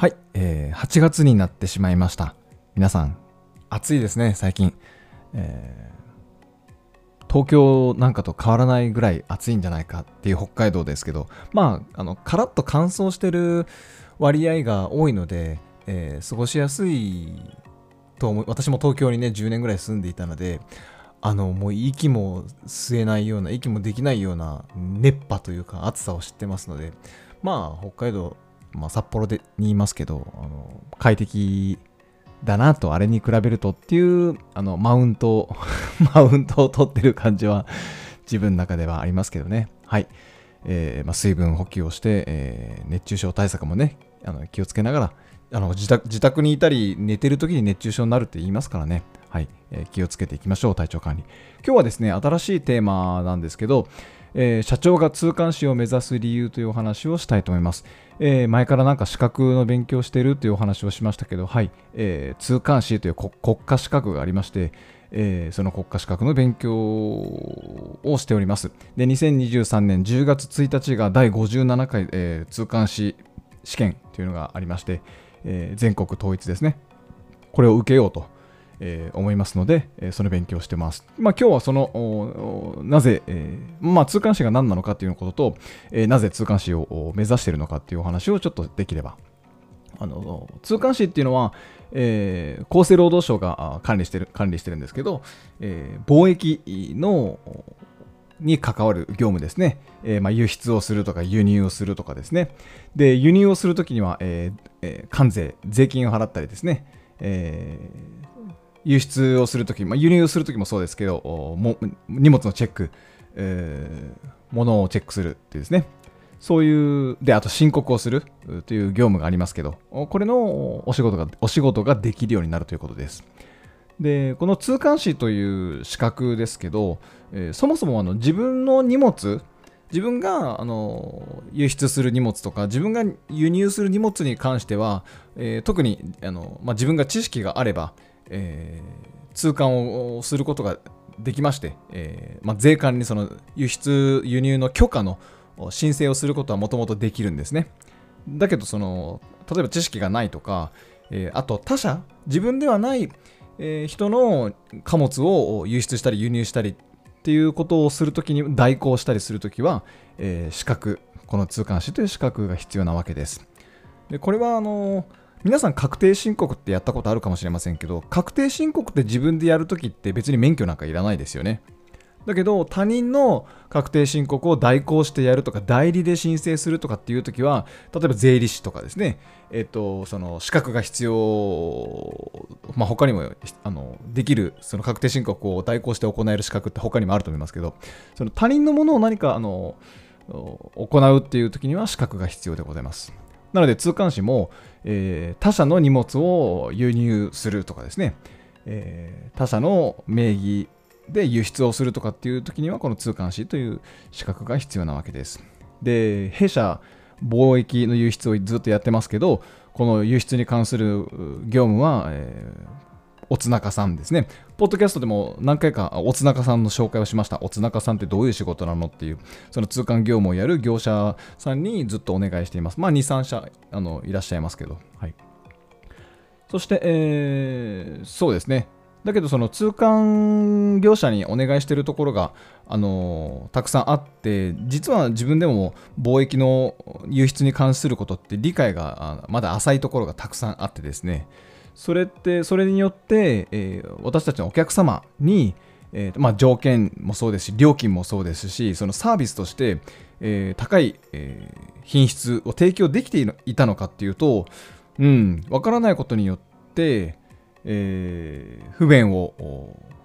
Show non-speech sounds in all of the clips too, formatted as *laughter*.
はい、えー8月になってしまいました。皆さん暑いですね最近、えー東京なんかと変わらないぐらい暑いんじゃないかっていう北海道ですけど。まああのカラッと乾燥してる割合が多いので、えー過ごしやすいと思う。私も東京にね10年ぐらい住んでいたのであのもう息も吸えないような息もできないような熱波というか暑さを知ってますのでまあ北海道、まあ、札幌でにいますけどあの快適だなとあれに比べるとっていうあのマウント *laughs* マウントを取ってる感じは自分の中ではありますけどね。はい、えーまあ、水分補給をして、えー熱中症対策もねあの気をつけながらあの自宅自宅にいたり寝てる時に熱中症になるって言いますからね。はい、えー気をつけていきましょう体調管理。今日はですね新しいテーマなんですけど、えー社長が通関士を目指す理由というお話をしたいと思います、えー前からなんか資格の勉強をしているというお話をしましたけどはい、えー通関士という国国家資格がありましてえーその国家資格の勉強をしております。で、2023年10月1日が第57回、えー通関士試験というのがありまして、えー全国統一ですね。これを受けようと、えー思いますので、えーその勉強してます。まあ、今日はその、なぜ、えーまあ、通関士が何なのかということと、えなぜ通関士を目指しているのかっていうお話をちょっとできれば。あの通関士っていうのは、え厚生労働省が管理してる管理してるんですけど、え貿易のに関わる業務ですね、えーまあ、輸出をするとか輸入をするとかですね。で輸入をするときには、えーえー関税税金を払ったりですね、え輸出をするとき、まあ、輸入するときもそうですけども荷物のチェック、えー物をチェックするっていうですねそういう、で、あと申告をするという業務がありますけど、これのお仕事が、お仕事ができるようになるということです。で、この通関士という資格ですけど、えーそもそもあの自分の荷物、自分があの輸出する荷物とか、自分が輸入する荷物に関しては、えー特にあの、まあ、自分が知識があれば、えー通関をすることができまして、えーまあ、税関にその輸出、輸入の許可の申請をすることはもともとできるんですね。だけどその例えば知識がないとか、えーあと他社自分ではない、えー人の貨物を輸出したり輸入したりっていうことをするときに代行したりするときは、えー資格この通関士という資格が必要なわけです。でこれはあの皆さん確定申告ってやったことあるかもしれませんけど確定申告って自分でやるときって別に免許なんかいらないですよね。だけど他人の確定申告を代行してやるとか代理で申請するとかっていう時は例えば税理士とかですねえっ、とその資格が必要まあ他にもあのできるその確定申告を代行して行える資格って他にもあると思いますけどその他人のものを何かあの行うっていう時には資格が必要でございますなので通関士も、えー他社の荷物を輸入するとかですね、えー他社の名義で輸出をするとかっていう時にはこの通関士という資格が必要なわけです。で、弊社貿易の輸出をずっとやってますけど、この輸出に関する業務は、えーおつなかさんですね。ポッドキャストでも何回かおつなかさんの紹介をしました。おつなかさんってどういう仕事なのっていう、その通関業務をやる業者さんにずっとお願いしています。まあ2、3社あのいらっしゃいますけど。はい。そして、えーそうですね。だけど、その通関業者にお願いしているところが、あのたくさんあって、実は自分でも貿易の輸出に関することって理解がまだ浅いところがたくさんあってですね、それって、それによって、えー私たちのお客様に、えーまあ、条件もそうですし、料金もそうですし、そのサービスとして、えー高い、えー品質を提供できていたのかっていうと、うん、わからないことによって、えー、不便を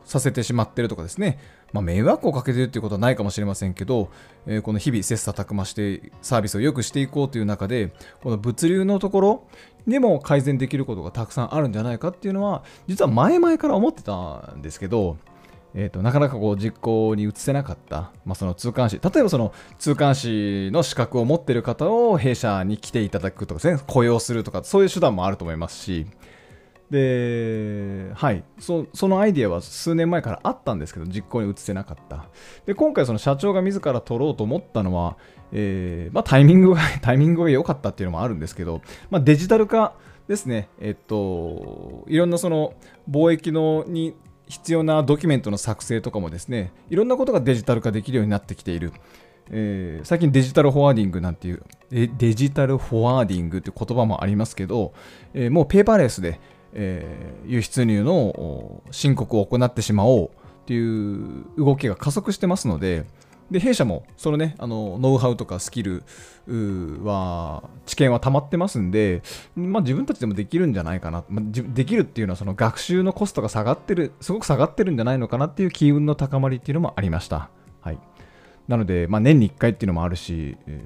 させてしまってるとかですね、まあ、迷惑をかけてるっていうことはないかもしれませんけど、えー、この日々切磋琢磨してサービスを良くしていこうという中で、この物流のところでも改善できることがたくさんあるんじゃないかっていうのは、実は前々から思ってたんですけど、えーと、なかなかこう実行に移せなかった、まあ、その通関士、例えばその通関士の資格を持っている方を弊社に来ていただくとかですね、雇用するとか、そういう手段もあると思いますし、で、はい、そのアイディアは数年前からあったんですけど、実行に移せなかった。で、今回その社長が自ら取ろうと思ったのは、えー、まあ、タイミングが、*laughs* タイミングが良かったっていうのもあるんですけど、まあ、デジタル化ですね、えっと、いろんなその貿易のに必要なドキュメントの作成とかもですね、いろんなことがデジタル化できるようになってきている。えー、最近デジタルフォワーディングなんていう、デジタルフォワーディングっていう言葉もありますけど、えー、もうペーパーレスで、えー、輸出入の申告を行ってしまおうっていう動きが加速してますので、で弊社もそのねあのノウハウとかスキルは知見は溜まってますんで、まあ、自分たちでもできるんじゃないかな、まあ、できるっていうのはその学習のコストが下がってるすごく下がってるんじゃないのかなっていう機運の高まりっていうのもありました。はいなので、まあ、年に1回っていうのもあるし、え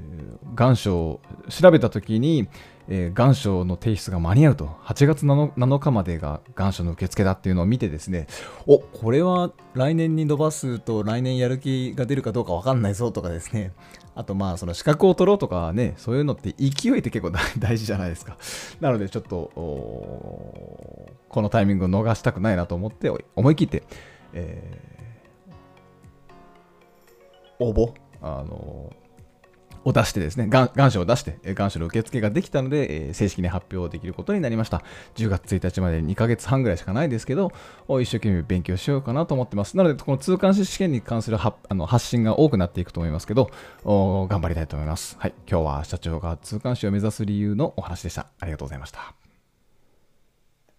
ー、願書を調べたときに、えー、願書の提出が間に合うと、8月 7, 7日までが願書の受付だっていうのを見てですね、おこれは来年に伸ばすと来年やる気が出るかどうか分かんないぞとかですね、あとまあその資格を取ろうとかね、そういうのって勢いって結構大 *laughs* 事じゃないですか。なのでちょっと、このタイミングを逃したくないなと思って思い切って、えー応募、あのを出してですね、願書を出して、願書の受付ができたので、え正式に発表できることになりました。10月1日まで2ヶ月半ぐらいしかないですけど、一生懸命勉強しようかなと思ってます。なので、この通関士試験に関するあの発信が多くなっていくと思いますけど、頑張りたいと思います。はい、今日は社長が通関士を目指す理由のお話でした。ありがとうございました。